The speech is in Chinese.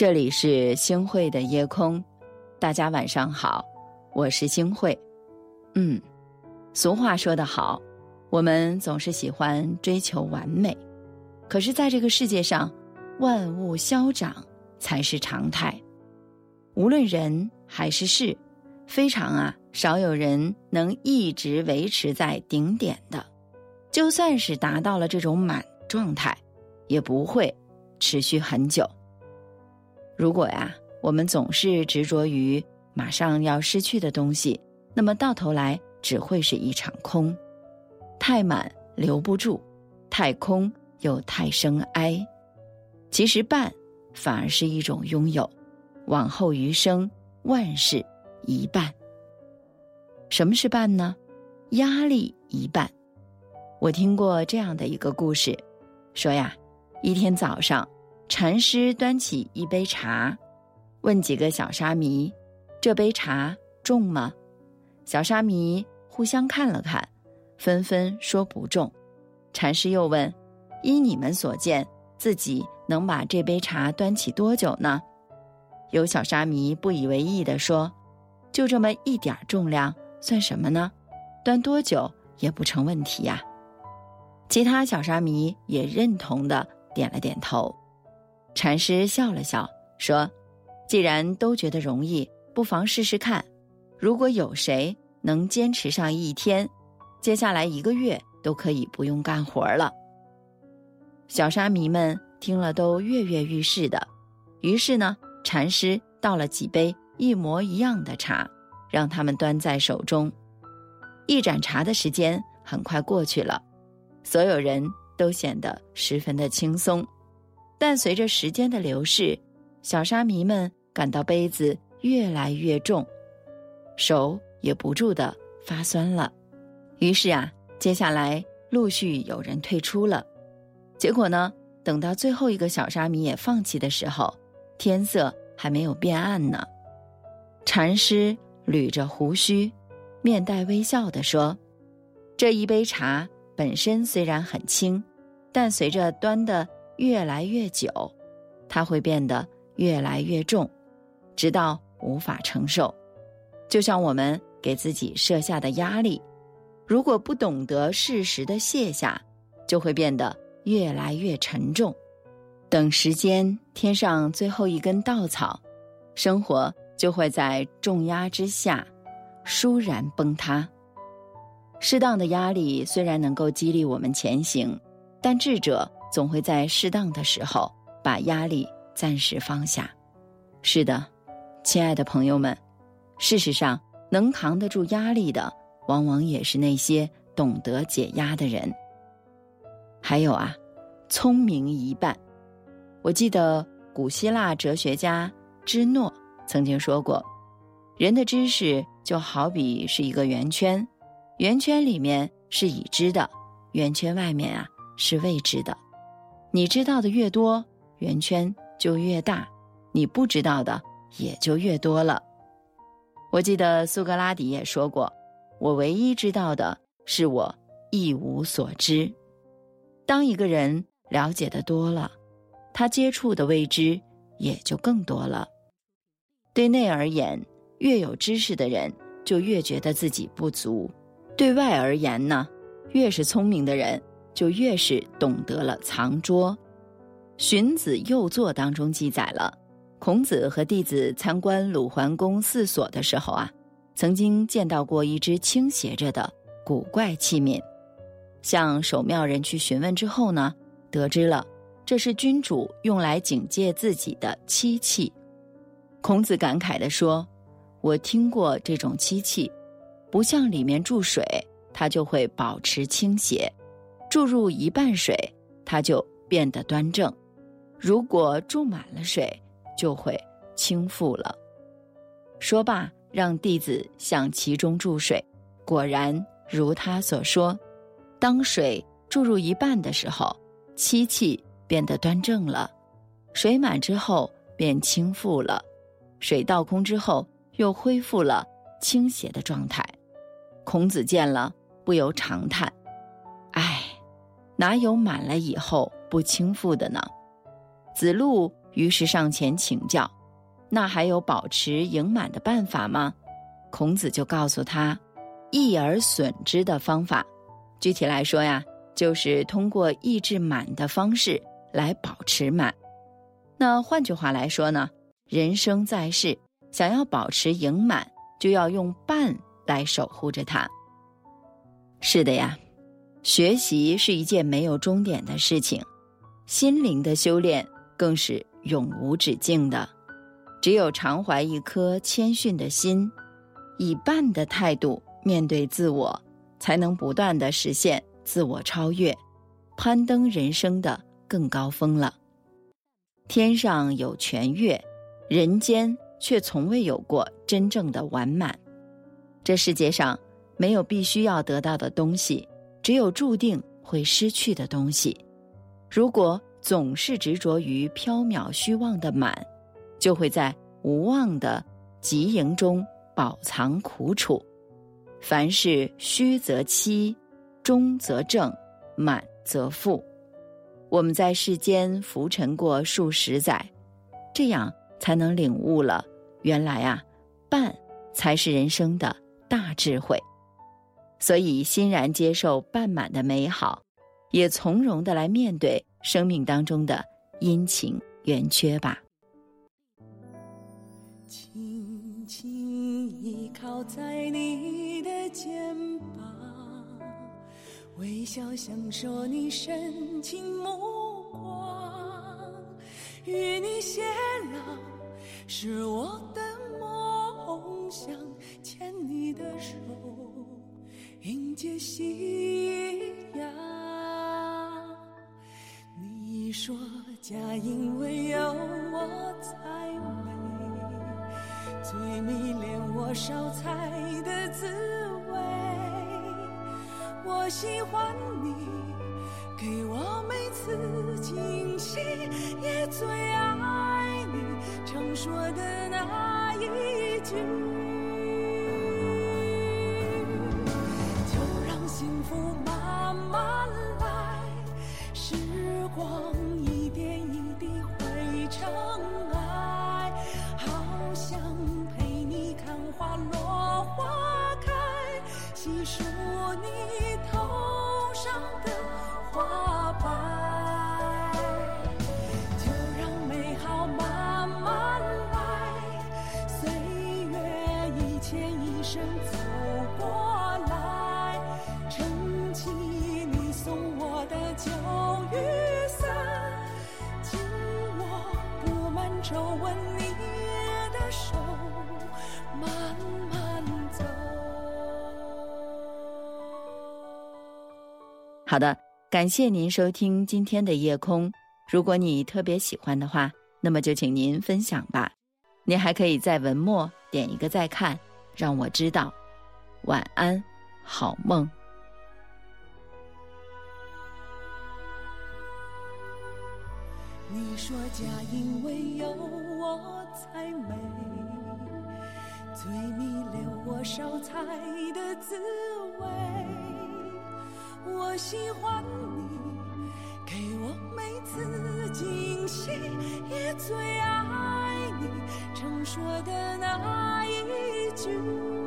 这里是星慧的夜空，大家晚上好，我是星慧。嗯，俗话说得好，我们总是喜欢追求完美，可是，在这个世界上，万物消长才是常态。无论人还是事，非常啊，少有人能一直维持在顶点的。就算是达到了这种满状态，也不会持续很久。如果呀，我们总是执着于马上要失去的东西，那么到头来只会是一场空。太满留不住，太空又太生哀。其实半反而是一种拥有。往后余生，万事一半。什么是半呢？压力一半。我听过这样的一个故事，说呀，一天早上。禅师端起一杯茶，问几个小沙弥：“这杯茶重吗？”小沙弥互相看了看，纷纷说不重。禅师又问：“依你们所见，自己能把这杯茶端起多久呢？”有小沙弥不以为意地说：“就这么一点重量，算什么呢？端多久也不成问题呀。”其他小沙弥也认同的点了点头。禅师笑了笑，说：“既然都觉得容易，不妨试试看。如果有谁能坚持上一天，接下来一个月都可以不用干活了。”小沙弥们听了都跃跃欲试的。于是呢，禅师倒了几杯一模一样的茶，让他们端在手中。一盏茶的时间很快过去了，所有人都显得十分的轻松。但随着时间的流逝，小沙弥们感到杯子越来越重，手也不住的发酸了。于是啊，接下来陆续有人退出了。结果呢，等到最后一个小沙弥也放弃的时候，天色还没有变暗呢。禅师捋着胡须，面带微笑的说：“这一杯茶本身虽然很轻，但随着端的。”越来越久，它会变得越来越重，直到无法承受。就像我们给自己设下的压力，如果不懂得适时的卸下，就会变得越来越沉重。等时间添上最后一根稻草，生活就会在重压之下倏然崩塌。适当的压力虽然能够激励我们前行，但智者。总会在适当的时候把压力暂时放下。是的，亲爱的朋友们，事实上，能扛得住压力的，往往也是那些懂得解压的人。还有啊，聪明一半。我记得古希腊哲学家芝诺曾经说过：“人的知识就好比是一个圆圈，圆圈里面是已知的，圆圈外面啊是未知的。”你知道的越多，圆圈就越大；你不知道的也就越多了。我记得苏格拉底也说过：“我唯一知道的是我一无所知。”当一个人了解的多了，他接触的未知也就更多了。对内而言，越有知识的人就越觉得自己不足；对外而言呢，越是聪明的人。就越是懂得了藏拙，《荀子·右作》当中记载了，孔子和弟子参观鲁桓公寺所的时候啊，曾经见到过一只倾斜着的古怪器皿，向守庙人去询问之后呢，得知了这是君主用来警戒自己的漆器。孔子感慨地说：“我听过这种漆器，不像里面注水，它就会保持倾斜。”注入一半水，它就变得端正；如果注满了水，就会倾覆了。说罢，让弟子向其中注水，果然如他所说。当水注入一半的时候，漆器变得端正了；水满之后便倾覆了；水倒空之后又恢复了倾斜的状态。孔子见了，不由长叹：“。”哪有满了以后不倾覆的呢？子路于是上前请教：“那还有保持盈满的办法吗？”孔子就告诉他：“益而损之的方法。具体来说呀，就是通过抑制满的方式来保持满。那换句话来说呢，人生在世，想要保持盈满，就要用半来守护着它。是的呀，学习是一件没有终点的事情，心灵的修炼更是。”永无止境的，只有常怀一颗谦逊的心，以半的态度面对自我，才能不断的实现自我超越，攀登人生的更高峰了。天上有全月，人间却从未有过真正的完满。这世界上没有必须要得到的东西，只有注定会失去的东西。如果。总是执着于缥缈虚妄的满，就会在无望的极盈中饱藏苦楚。凡事虚则欺，中则正，满则富。我们在世间浮沉过数十载，这样才能领悟了，原来啊，半才是人生的大智慧。所以欣然接受半满的美好，也从容的来面对。生命当中的阴晴圆缺吧。轻轻依靠在你的肩膀，微笑享受你深情目光，与你偕老是我的梦想，牵你的手迎接夕阳。你说家因为有我才美，最迷恋我烧菜的滋味。我喜欢你给我每次惊喜，也最爱你常说的那一句。光。手握你的手，慢慢走好的，感谢您收听今天的夜空。如果你特别喜欢的话，那么就请您分享吧。您还可以在文末点一个再看，让我知道。晚安，好梦。你说家因为有我才美，最迷恋我烧菜的滋味。我喜欢你，给我每次惊喜，也最爱你常说的那一句。